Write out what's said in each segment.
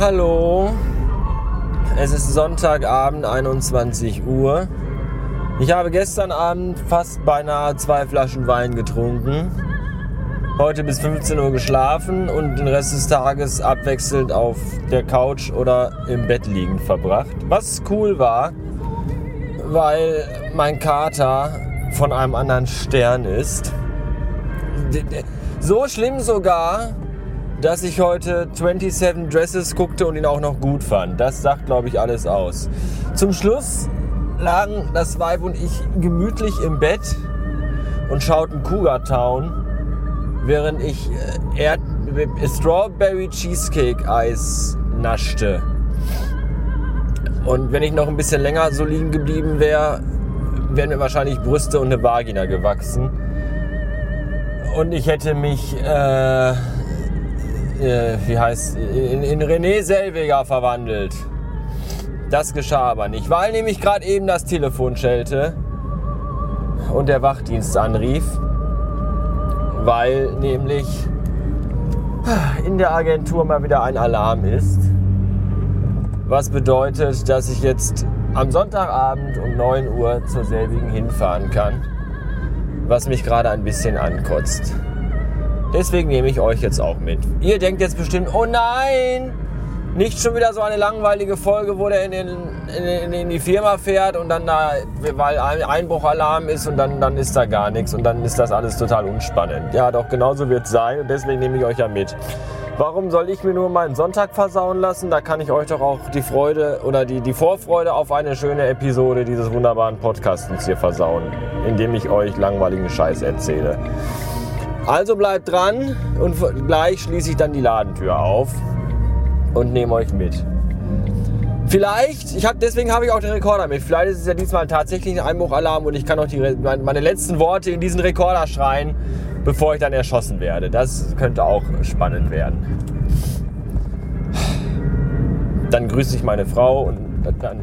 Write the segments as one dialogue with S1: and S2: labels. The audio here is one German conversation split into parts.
S1: Hallo, es ist Sonntagabend, 21 Uhr. Ich habe gestern Abend fast beinahe zwei Flaschen Wein getrunken, heute bis 15 Uhr geschlafen und den Rest des Tages abwechselnd auf der Couch oder im Bett liegend verbracht. Was cool war, weil mein Kater von einem anderen Stern ist. So schlimm sogar, dass ich heute 27 Dresses guckte und ihn auch noch gut fand. Das sagt, glaube ich, alles aus. Zum Schluss lagen das Weib und ich gemütlich im Bett und schauten Cougar Town, während ich äh, Erd Strawberry Cheesecake Eis naschte. Und wenn ich noch ein bisschen länger so liegen geblieben wäre, wären mir wahrscheinlich Brüste und eine Vagina gewachsen. Und ich hätte mich äh, äh, wie heißt, in, in René Selweger verwandelt. Das geschah aber nicht, weil nämlich gerade eben das Telefon schellte und der Wachdienst anrief, weil nämlich in der Agentur mal wieder ein Alarm ist. Was bedeutet, dass ich jetzt am Sonntagabend um 9 Uhr zur selbigen hinfahren kann, was mich gerade ein bisschen ankotzt. Deswegen nehme ich euch jetzt auch mit. Ihr denkt jetzt bestimmt, oh nein, nicht schon wieder so eine langweilige Folge, wo der in, den, in, in, die Firma fährt und dann da, weil Einbruchalarm ist und dann, dann ist da gar nichts und dann ist das alles total unspannend. Ja, doch, genauso wird es sein und deswegen nehme ich euch ja mit. Warum soll ich mir nur meinen Sonntag versauen lassen? Da kann ich euch doch auch die Freude oder die, die Vorfreude auf eine schöne Episode dieses wunderbaren Podcastens hier versauen, indem ich euch langweiligen Scheiß erzähle. Also bleibt dran und gleich schließe ich dann die Ladentür auf und nehme euch mit. Vielleicht, ich hab, deswegen habe ich auch den Rekorder mit. Vielleicht ist es ja diesmal tatsächlich ein Einbruchalarm und ich kann auch die, meine letzten Worte in diesen Rekorder schreien, bevor ich dann erschossen werde. Das könnte auch spannend werden. Dann grüße ich meine Frau und dann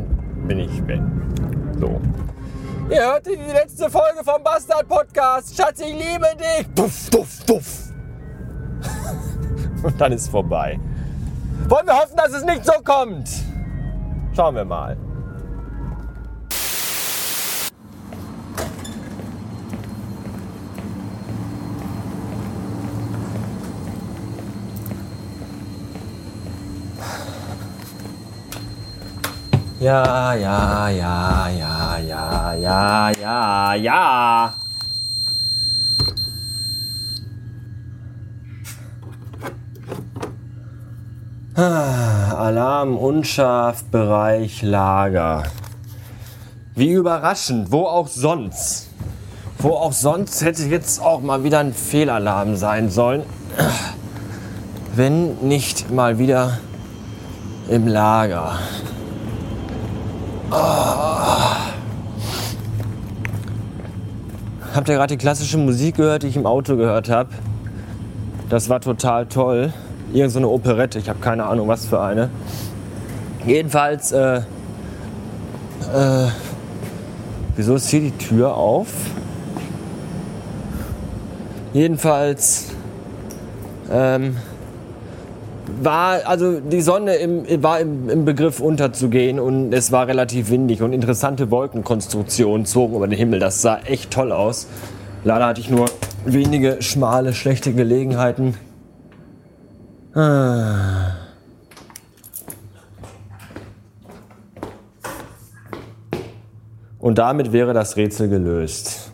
S1: bin ich weg. So. Ihr hört die letzte Folge vom Bastard Podcast. Schatz, ich liebe dich. Duff, duff, duff. Und dann ist vorbei. Wollen wir hoffen, dass es nicht so kommt? Schauen wir mal. Ja, ja, ja, ja, ja, ja, ja, ja. Alarm unscharf Bereich Lager. Wie überraschend, wo auch sonst. Wo auch sonst hätte jetzt auch mal wieder ein Fehlalarm sein sollen. Wenn nicht mal wieder im Lager. Habt ihr gerade die klassische Musik gehört, die ich im Auto gehört habe? Das war total toll. Irgend so eine Operette, ich habe keine Ahnung, was für eine. Jedenfalls, äh, äh, wieso ist hier die Tür auf? Jedenfalls, ähm, war, also die Sonne im, war im, im, Begriff unterzugehen und es war relativ windig und interessante Wolkenkonstruktionen zogen über den Himmel. Das sah echt toll aus. Leider hatte ich nur wenige schmale, schlechte Gelegenheiten. Ah. Und damit wäre das Rätsel gelöst.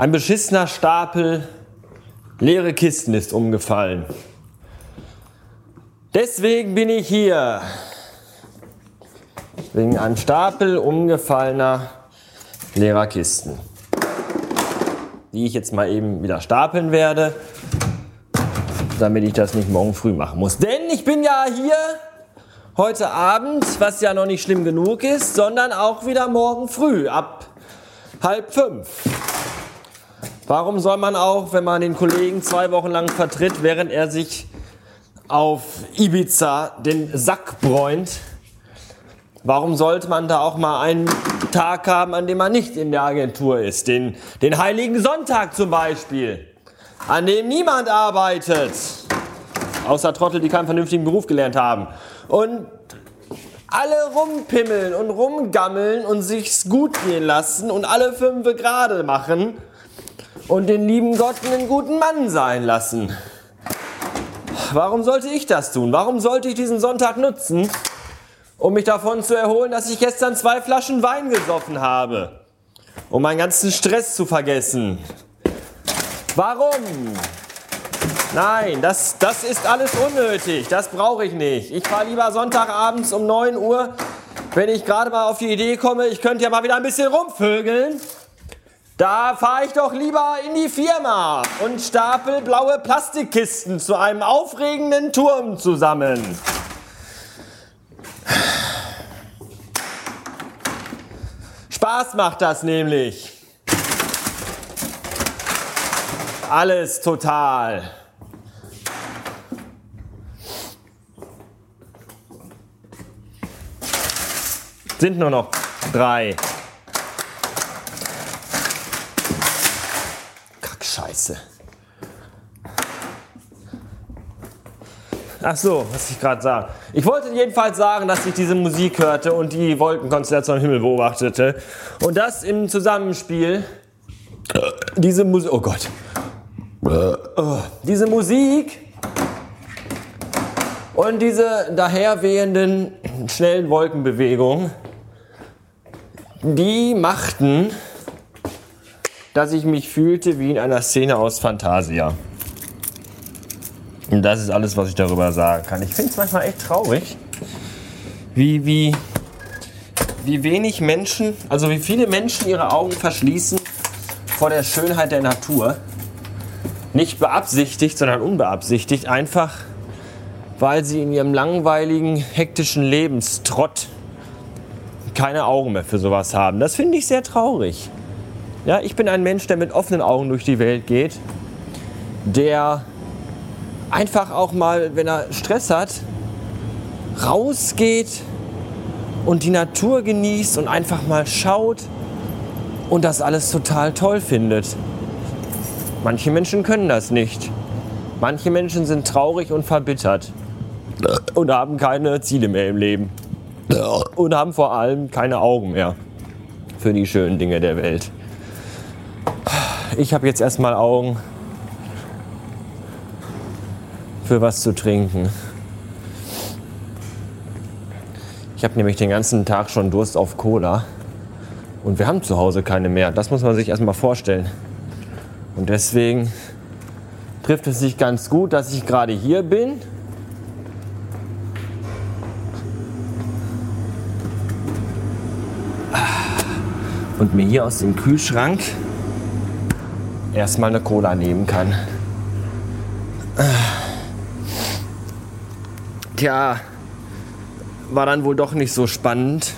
S1: Ein beschissener Stapel leere Kisten ist umgefallen. Deswegen bin ich hier. Wegen einem Stapel umgefallener leerer Kisten. Die ich jetzt mal eben wieder stapeln werde, damit ich das nicht morgen früh machen muss. Denn ich bin ja hier heute Abend, was ja noch nicht schlimm genug ist, sondern auch wieder morgen früh ab halb fünf. Warum soll man auch, wenn man den Kollegen zwei Wochen lang vertritt, während er sich auf Ibiza den Sack bräunt, Warum sollte man da auch mal einen Tag haben, an dem man nicht in der Agentur ist? Den, den Heiligen Sonntag zum Beispiel, an dem niemand arbeitet. Außer Trottel, die keinen vernünftigen Beruf gelernt haben. Und alle rumpimmeln und rumgammeln und sich's gut gehen lassen und alle fünf gerade machen und den lieben Gott einen guten Mann sein lassen. Warum sollte ich das tun? Warum sollte ich diesen Sonntag nutzen, um mich davon zu erholen, dass ich gestern zwei Flaschen Wein gesoffen habe, um meinen ganzen Stress zu vergessen? Warum? Nein, das, das ist alles unnötig. Das brauche ich nicht. Ich fahre lieber Sonntagabends um 9 Uhr, wenn ich gerade mal auf die Idee komme, ich könnte ja mal wieder ein bisschen rumvögeln. Da fahre ich doch lieber in die Firma und stapel blaue Plastikkisten zu einem aufregenden Turm zusammen. Spaß macht das nämlich. Alles total. Sind nur noch drei. Kackscheiße. Ach so, was ich gerade sah. Ich wollte jedenfalls sagen, dass ich diese Musik hörte und die Wolkenkonstellation am Himmel beobachtete. Und das im Zusammenspiel. Diese Musik. Oh Gott. Oh, diese Musik und diese daherwehenden schnellen Wolkenbewegungen die machten, dass ich mich fühlte wie in einer Szene aus Fantasia. Und das ist alles, was ich darüber sagen kann. Ich finde es manchmal echt traurig, wie, wie, wie wenig Menschen, also wie viele Menschen ihre Augen verschließen vor der Schönheit der Natur. Nicht beabsichtigt, sondern unbeabsichtigt. Einfach, weil sie in ihrem langweiligen, hektischen Lebenstrott keine Augen mehr für sowas haben. Das finde ich sehr traurig. Ja, ich bin ein Mensch, der mit offenen Augen durch die Welt geht, der einfach auch mal, wenn er Stress hat, rausgeht und die Natur genießt und einfach mal schaut und das alles total toll findet. Manche Menschen können das nicht. Manche Menschen sind traurig und verbittert und haben keine Ziele mehr im Leben und haben vor allem keine Augen mehr für die schönen Dinge der Welt. Ich habe jetzt erstmal Augen für was zu trinken. Ich habe nämlich den ganzen Tag schon Durst auf Cola und wir haben zu Hause keine mehr. Das muss man sich erstmal vorstellen. Und deswegen trifft es sich ganz gut, dass ich gerade hier bin und mir hier aus dem Kühlschrank erstmal eine Cola nehmen kann. Tja, war dann wohl doch nicht so spannend.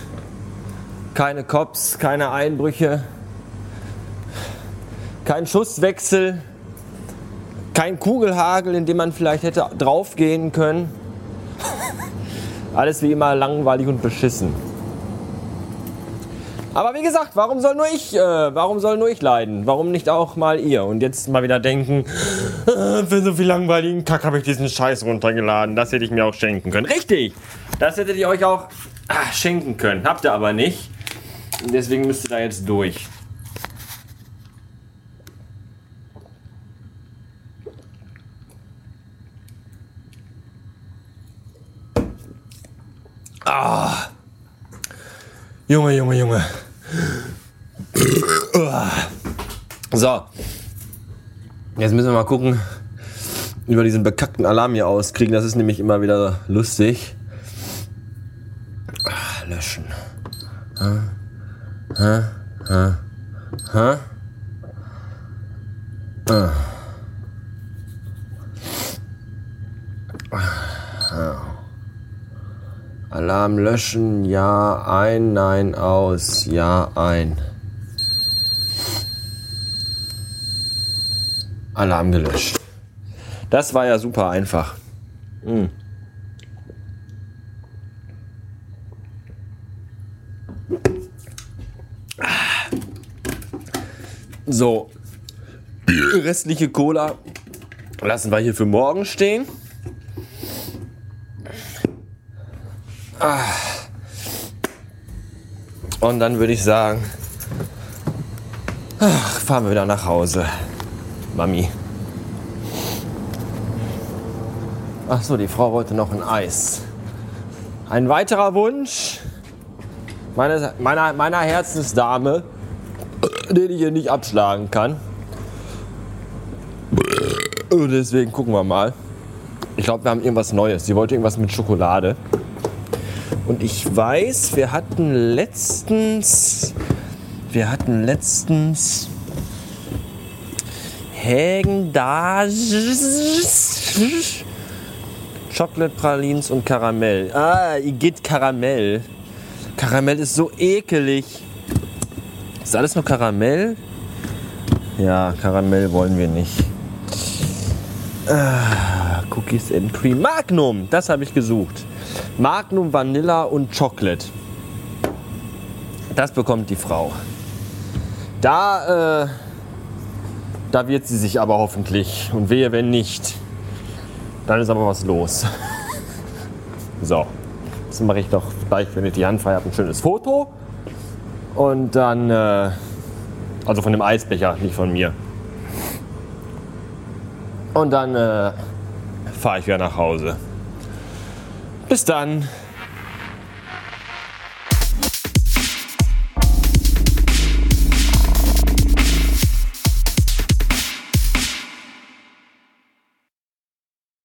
S1: Keine Cops, keine Einbrüche, kein Schusswechsel, kein Kugelhagel, in dem man vielleicht hätte draufgehen können. Alles wie immer langweilig und beschissen. Aber wie gesagt, warum soll nur ich, äh, warum soll nur ich leiden? Warum nicht auch mal ihr? Und jetzt mal wieder denken, äh, für so viel langweiligen Kack habe ich diesen Scheiß runtergeladen. Das hätte ich mir auch schenken können. Richtig! Das hättet ihr euch auch ach, schenken können. Habt ihr aber nicht. Deswegen müsst ihr da jetzt durch. Ah. Junge, Junge, Junge. So. Jetzt müssen wir mal gucken, wie wir diesen bekackten Alarm hier auskriegen. Das ist nämlich immer wieder lustig. Ach, löschen. Ha? Ha? Ha? Ha? Ah. Alarm löschen, ja ein, nein aus, ja ein. Alarm gelöscht. Das war ja super einfach. Mhm. So, restliche Cola lassen wir hier für morgen stehen. Und dann würde ich sagen, fahren wir wieder nach Hause. Mami. Ach so, die Frau wollte noch ein Eis. Ein weiterer Wunsch meiner, meiner, meiner Herzensdame, den ich hier nicht abschlagen kann. Deswegen gucken wir mal. Ich glaube, wir haben irgendwas Neues. Sie wollte irgendwas mit Schokolade. Und ich weiß, wir hatten letztens. Wir hatten letztens. Hägen da. Chocolate Pralins und Karamell. Ah, Igitt Karamell. Karamell ist so ekelig. Ist alles nur Karamell? Ja, Karamell wollen wir nicht. Ah, Cookies and Cream. Magnum, das habe ich gesucht. Magnum, Vanilla und Chocolate. Das bekommt die Frau. Da, äh, da wird sie sich aber hoffentlich. Und wehe, wenn nicht. Dann ist aber was los. so, jetzt mache ich doch gleich, wenn ich die Hand frei habe, ein schönes Foto. Und dann, äh, also von dem Eisbecher, nicht von mir. Und dann äh, fahre ich wieder nach Hause. Bis dann.